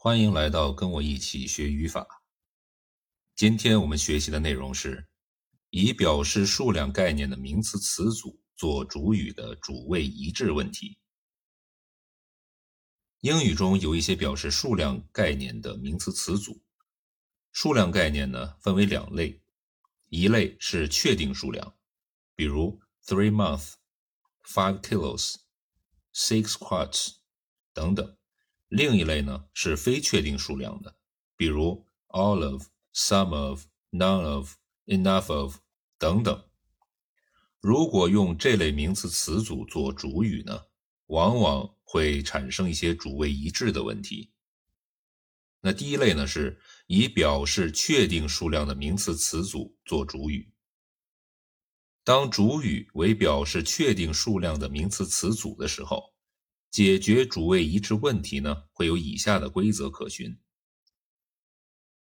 欢迎来到跟我一起学语法。今天我们学习的内容是以表示数量概念的名词词组做主语的主谓一致问题。英语中有一些表示数量概念的名词词组，数量概念呢分为两类，一类是确定数量，比如 three months、five kilos、six quarts 等等；另一类呢是非确定数量的，比如 all of、some of、none of、enough of 等等。如果用这类名词词组做主语呢，往往会产生一些主谓一致的问题。那第一类呢，是以表示确定数量的名词词组做主语。当主语为表示确定数量的名词词组的时候，解决主谓一致问题呢，会有以下的规则可循。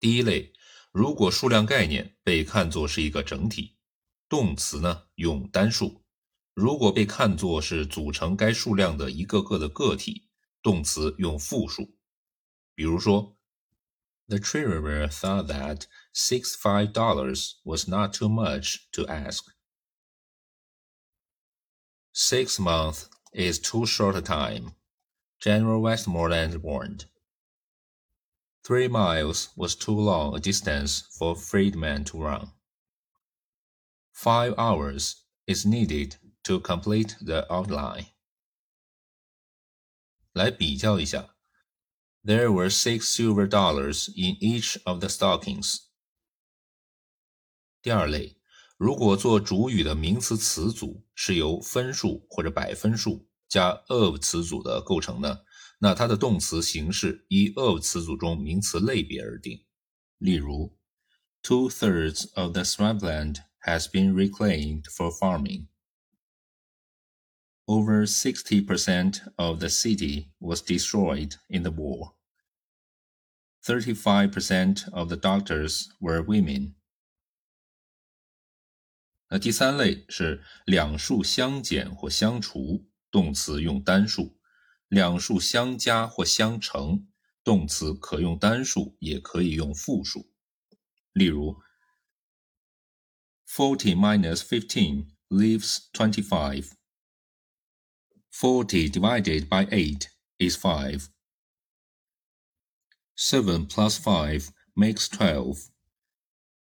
第一类，如果数量概念被看作是一个整体，动词呢用单数。如果被看作是组成该数量的一个个的个体，动词用复数。比如说，The treasurer thought that six five dollars was not too much to ask. Six months is too short a time. General Westmoreland warned. Three miles was too long a distance for a freedman to run. Five hours is needed to complete the outline. 来比较一下，There were six silver dollars in each of the stockings. 第二类， 如果做主语的名词词组是由分数或者百分数加 of 词组的构成呢，那它的动词形式依 of 词组中名词类别而定。例如，Two thirds of the swampland has been reclaimed for farming. Over 60% of the city was destroyed in the war. 35% of the doctors were women. 那第三类是两数相减或相除，动词用单数；两数相加或相乘，动词可用单数，也可以用复数。例如，Forty minus fifteen leaves twenty-five. 40 divided by 8 is 5. 7 plus 5 makes 12.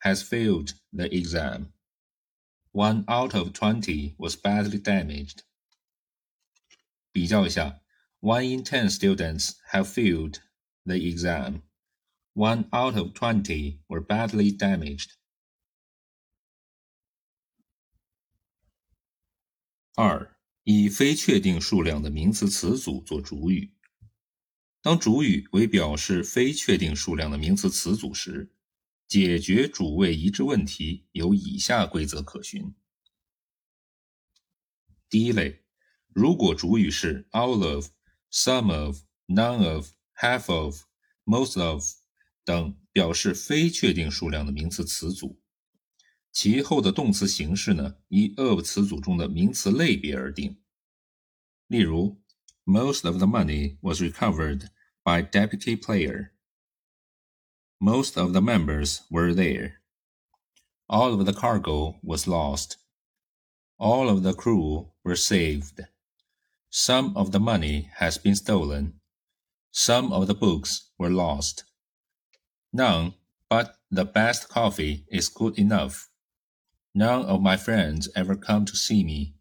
has failed the exam. One out of twenty was badly damaged. 比较一下，One in ten students have failed the exam. One out of twenty were badly damaged. 二。以非确定数量的名词词组做主语。当主语为表示非确定数量的名词词组时， 解决主谓一致问题有以下规则可循。第一类，如果主语是 all of、some of、none of、half of、most of 等表示非确定数量的名词词组。其后的动词形式呢，依 of 词组中的名词类别而定。例如，Most of the money was recovered by deputy player. Most of the members were there. All of the cargo was lost. All of the crew were saved. Some of the money has been stolen. Some of the books were lost. None but the best coffee is good enough. None of my friends ever come to see me.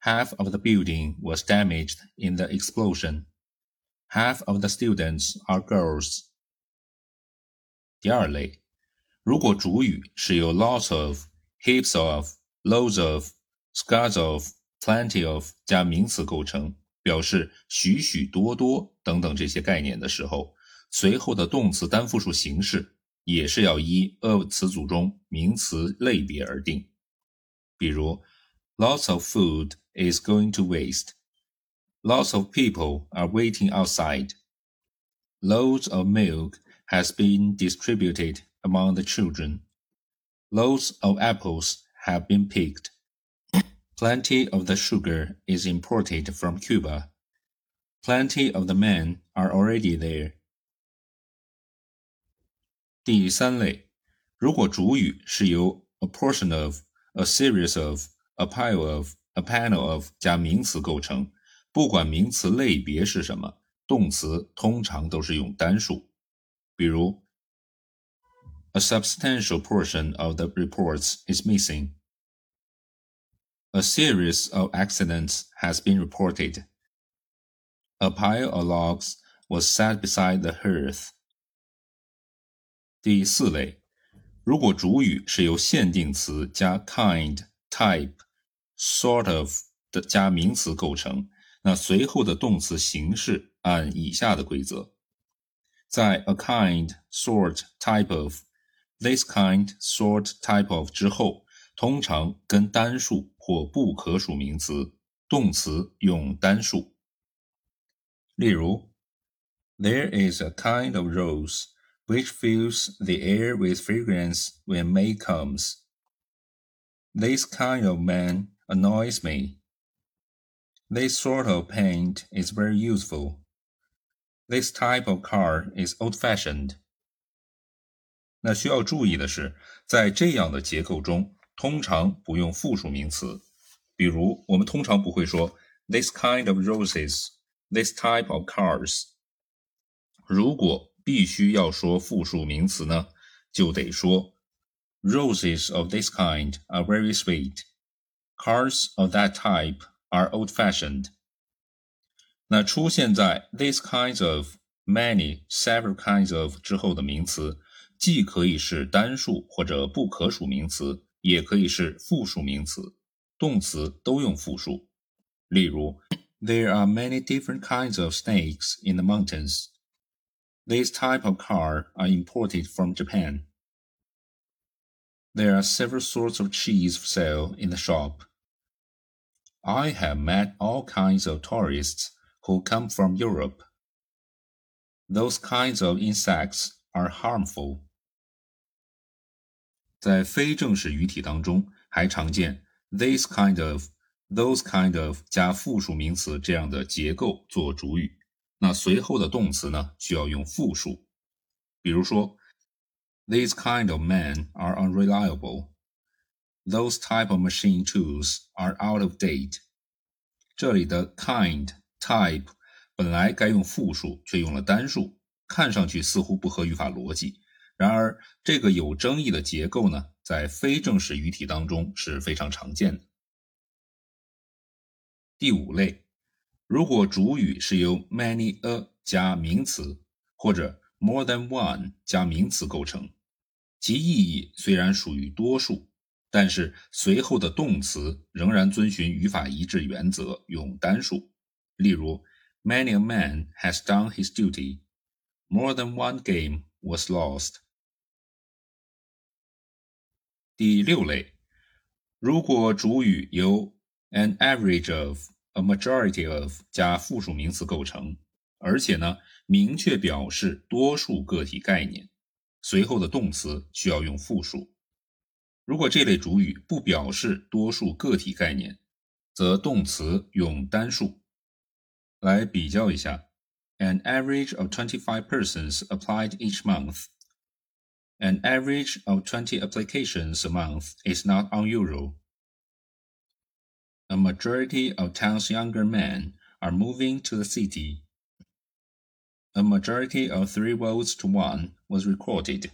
Half of the building was damaged in the explosion. Half of the students are girls. 第二类，如果主语是由 lots of、heaps of、loads of、scars of、plenty of 加名词构成，表示许许多多等等这些概念的时候，随后的动词单复数形式也是要依 of 词组中名词类别而定。比如，Lots of food is going to waste. Lots of people are waiting outside. Loads of milk has been distributed among the children. Loads of apples have been picked. Plenty of the sugar is imported from Cuba. Plenty of the men are already there. 第三类，如果主语是由 a portion of、a series of、a pile of、a panel of 加名词构成，不管名词类别是什么，动词通常都是用单数。 比如，A substantial portion of the reports is missing. A series of accidents has been reported. A pile of logs was set beside the hearth. 第四类，如果主语是由限定词加 kind、type、sort of 的加名词构成，那随后的动词形式按以下的规则： 在 a kind、sort、type of、this kind、sort、type of 之后，通常跟单数。或不可数名词，动词用单数。例如，There is a kind of rose which fills the air with fragrance when May comes. This kind of man annoys me. This sort of paint is very useful. This type of car is old-fashioned. 那需要注意的是，在这样的结构中。通常不用复数名词，比如我们通常不会说 this kind of roses, this type of cars。如果必须要说复数名词呢，就得说 roses of this kind are very sweet, cars of that type are old-fashioned。 那出现在 these kinds of, many, several kinds of 之后的名词，既可以是单数或者不可数名词。也可以是复数名词，动词都用复数。例如，There are many different kinds of snakes in the mountains. These type of car are imported from Japan. There are several sorts of cheese for sale in the shop. I have met all kinds of tourists who come from Europe. Those kinds of insects are harmful. 在非正式语体当中，还常见 this kind of、those kind of 加复数名词这样的结构做主语。那随后的动词呢，需要用复数。比如说，these kind of men are unreliable。Those type of machine tools are out of date。这里的 kind、 type 本来该用复数，却用了单数，看上去似乎不合语法逻辑。然而，这个有争议的结构呢，在非正式语体当中是非常常见的。第五类，如果主语是由 many a 加名词，或者 more than one 加名词构成，其意义虽然属于多数，但是随后的动词仍然遵循语法一致原则，用单数。例如，Many a man has done his duty. More than one game was lost. 第六类，如果主语由 an average of、a majority of 加复数名词构成，而且呢明确表示多数个体概念，随后的动词需要用复数。如果这类主语不表示多数个体概念，则动词用单数。来比较一下，an average of twenty-five persons applied each month。An average of 20 applications a month is not unusual. A majority of town's younger men are moving to the city. A majority of three votes to one was recorded.